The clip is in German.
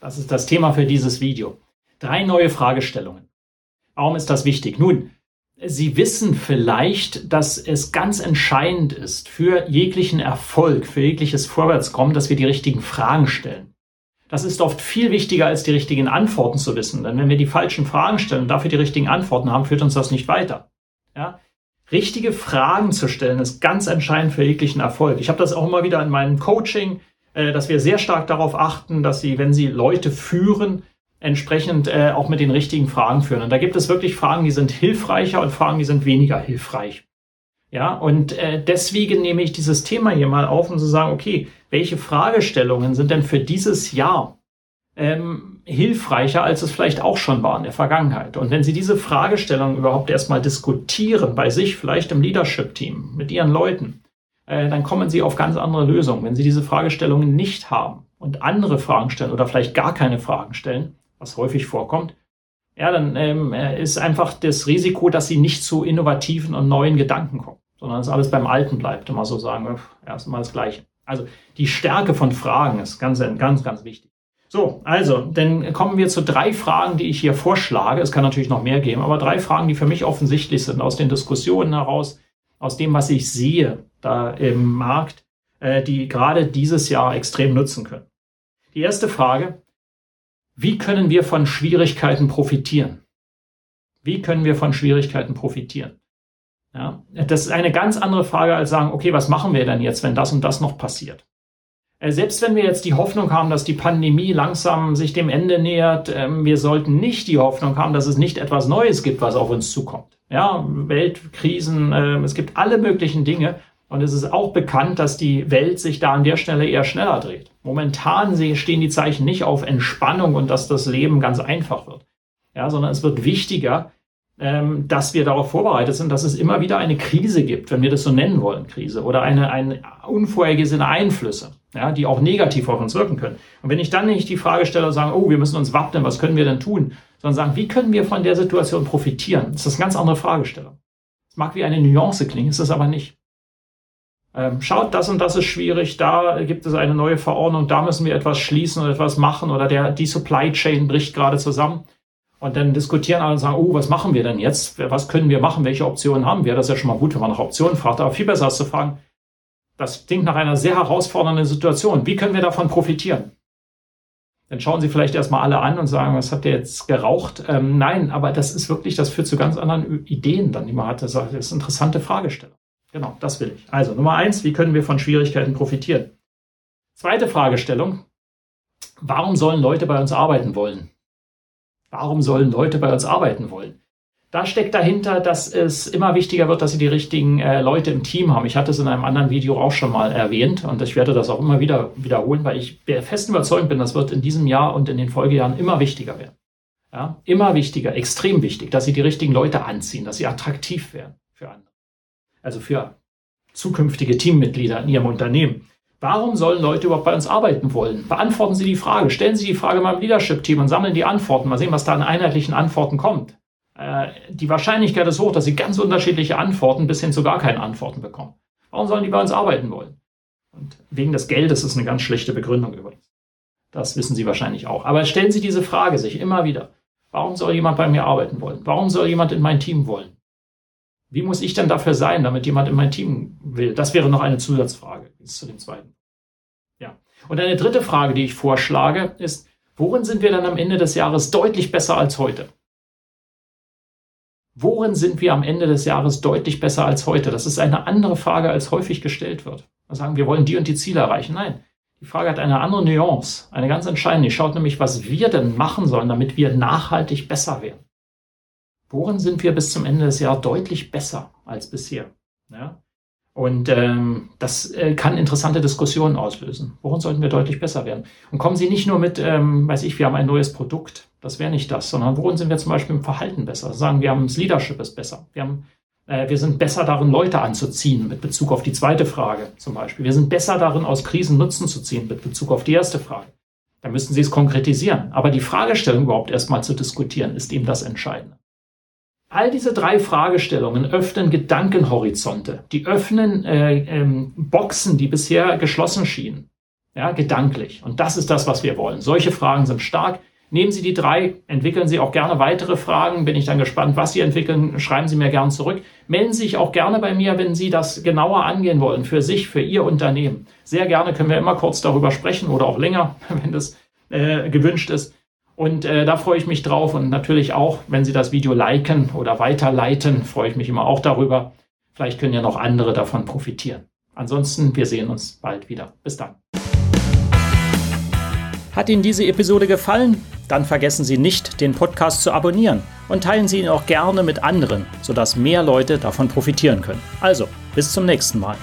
Das ist das Thema für dieses Video. Drei neue Fragestellungen. Warum ist das wichtig? Nun, Sie wissen vielleicht, dass es ganz entscheidend ist für jeglichen Erfolg, für jegliches Vorwärtskommen, dass wir die richtigen Fragen stellen. Das ist oft viel wichtiger, als die richtigen Antworten zu wissen. Denn wenn wir die falschen Fragen stellen und dafür die richtigen Antworten haben, führt uns das nicht weiter. Ja? Richtige Fragen zu stellen ist ganz entscheidend für jeglichen Erfolg. Ich habe das auch immer wieder in meinem Coaching, dass wir sehr stark darauf achten, dass sie, wenn sie Leute führen, entsprechend äh, auch mit den richtigen Fragen führen. Und da gibt es wirklich Fragen, die sind hilfreicher und Fragen, die sind weniger hilfreich. Ja, und äh, deswegen nehme ich dieses Thema hier mal auf, um zu sagen, okay, welche Fragestellungen sind denn für dieses Jahr ähm, hilfreicher, als es vielleicht auch schon war in der Vergangenheit? Und wenn Sie diese Fragestellungen überhaupt erstmal diskutieren, bei sich, vielleicht im Leadership-Team, mit Ihren Leuten, äh, dann kommen Sie auf ganz andere Lösungen. Wenn Sie diese Fragestellungen nicht haben und andere Fragen stellen oder vielleicht gar keine Fragen stellen, was häufig vorkommt, ja, dann ähm, äh, ist einfach das Risiko, dass Sie nicht zu innovativen und neuen Gedanken kommen, sondern dass alles beim Alten bleibt, immer so sagen, erstmal das Gleiche. Also die Stärke von Fragen ist ganz, ganz, ganz wichtig. So, also, dann kommen wir zu drei Fragen, die ich hier vorschlage. Es kann natürlich noch mehr geben, aber drei Fragen, die für mich offensichtlich sind aus den Diskussionen heraus, aus dem, was ich sehe da im Markt, äh, die gerade dieses Jahr extrem nutzen können. Die erste Frage, wie können wir von Schwierigkeiten profitieren? Wie können wir von Schwierigkeiten profitieren? Ja, das ist eine ganz andere Frage als sagen, okay, was machen wir denn jetzt, wenn das und das noch passiert? Äh, selbst wenn wir jetzt die Hoffnung haben, dass die Pandemie langsam sich dem Ende nähert, ähm, wir sollten nicht die Hoffnung haben, dass es nicht etwas Neues gibt, was auf uns zukommt. Ja, Weltkrisen, ähm, es gibt alle möglichen Dinge. Und es ist auch bekannt, dass die Welt sich da an der Stelle eher schneller dreht. Momentan stehen die Zeichen nicht auf Entspannung und dass das Leben ganz einfach wird. Ja, sondern es wird wichtiger, ähm, dass wir darauf vorbereitet sind, dass es immer wieder eine Krise gibt, wenn wir das so nennen wollen, Krise, oder eine, eine unvorhergesehene Einflüsse, ja, die auch negativ auf uns wirken können. Und wenn ich dann nicht die Frage stelle und sage, oh, wir müssen uns wappnen, was können wir denn tun, sondern sagen, wie können wir von der Situation profitieren, das ist eine ganz andere Fragestellung. Es mag wie eine Nuance klingen, ist es aber nicht ähm, schaut, das und das ist schwierig, da gibt es eine neue Verordnung, da müssen wir etwas schließen oder etwas machen oder der, die Supply Chain bricht gerade zusammen. Und dann diskutieren alle und sagen, oh, was machen wir denn jetzt? Was können wir machen? Welche Optionen haben wir? Das ist ja schon mal gut, wenn man nach Optionen fragt. Aber viel besser ist zu fragen, das klingt nach einer sehr herausfordernden Situation. Wie können wir davon profitieren? Dann schauen Sie vielleicht erstmal alle an und sagen, was habt ihr jetzt geraucht? Ähm, nein, aber das ist wirklich, das führt zu ganz anderen Ideen dann, die man hat. Das ist eine interessante Fragestellung. Genau, das will ich. Also Nummer eins, wie können wir von Schwierigkeiten profitieren? Zweite Fragestellung, warum sollen Leute bei uns arbeiten wollen? Warum sollen Leute bei uns arbeiten wollen? Da steckt dahinter, dass es immer wichtiger wird, dass sie die richtigen äh, Leute im Team haben. Ich hatte es in einem anderen Video auch schon mal erwähnt und ich werde das auch immer wieder wiederholen, weil ich fest überzeugt bin, das wird in diesem Jahr und in den Folgejahren immer wichtiger werden. Ja, immer wichtiger, extrem wichtig, dass sie die richtigen Leute anziehen, dass sie attraktiv werden für andere also für zukünftige Teammitglieder in Ihrem Unternehmen. Warum sollen Leute überhaupt bei uns arbeiten wollen? Beantworten Sie die Frage, stellen Sie die Frage mal im Leadership-Team und sammeln die Antworten. Mal sehen, was da an einheitlichen Antworten kommt. Äh, die Wahrscheinlichkeit ist hoch, dass Sie ganz unterschiedliche Antworten bis hin zu gar keine Antworten bekommen. Warum sollen die bei uns arbeiten wollen? Und wegen des Geldes ist eine ganz schlechte Begründung übrigens. Das wissen Sie wahrscheinlich auch. Aber stellen Sie diese Frage sich immer wieder. Warum soll jemand bei mir arbeiten wollen? Warum soll jemand in mein Team wollen? Wie muss ich denn dafür sein, damit jemand in mein Team will? Das wäre noch eine Zusatzfrage zu dem zweiten. Ja. Und eine dritte Frage, die ich vorschlage, ist, worin sind wir dann am Ende des Jahres deutlich besser als heute? Worin sind wir am Ende des Jahres deutlich besser als heute? Das ist eine andere Frage, als häufig gestellt wird. Wir sagen, wir wollen die und die Ziele erreichen. Nein, die Frage hat eine andere Nuance, eine ganz entscheidende. Die schaut nämlich, was wir denn machen sollen, damit wir nachhaltig besser werden. Worin sind wir bis zum Ende des Jahres deutlich besser als bisher? Ja? Und ähm, das äh, kann interessante Diskussionen auslösen. Worin sollten wir deutlich besser werden? Und kommen Sie nicht nur mit, ähm, weiß ich, wir haben ein neues Produkt, das wäre nicht das, sondern worin sind wir zum Beispiel im Verhalten besser? Sagen wir haben das Leadership ist besser. Wir haben äh, wir sind besser darin, Leute anzuziehen, mit Bezug auf die zweite Frage zum Beispiel. Wir sind besser darin, aus Krisen Nutzen zu ziehen, mit Bezug auf die erste Frage. Da müssten Sie es konkretisieren. Aber die Fragestellung überhaupt erstmal zu diskutieren, ist eben das Entscheidende. All diese drei Fragestellungen öffnen Gedankenhorizonte. Die öffnen äh, ähm, Boxen, die bisher geschlossen schienen. Ja, gedanklich. Und das ist das, was wir wollen. Solche Fragen sind stark. Nehmen Sie die drei, entwickeln Sie auch gerne weitere Fragen. Bin ich dann gespannt, was Sie entwickeln. Schreiben Sie mir gerne zurück. Melden Sie sich auch gerne bei mir, wenn Sie das genauer angehen wollen, für sich, für Ihr Unternehmen. Sehr gerne können wir immer kurz darüber sprechen oder auch länger, wenn das äh, gewünscht ist. Und äh, da freue ich mich drauf und natürlich auch, wenn Sie das Video liken oder weiterleiten, freue ich mich immer auch darüber. Vielleicht können ja noch andere davon profitieren. Ansonsten, wir sehen uns bald wieder. Bis dann. Hat Ihnen diese Episode gefallen? Dann vergessen Sie nicht, den Podcast zu abonnieren und teilen Sie ihn auch gerne mit anderen, sodass mehr Leute davon profitieren können. Also, bis zum nächsten Mal.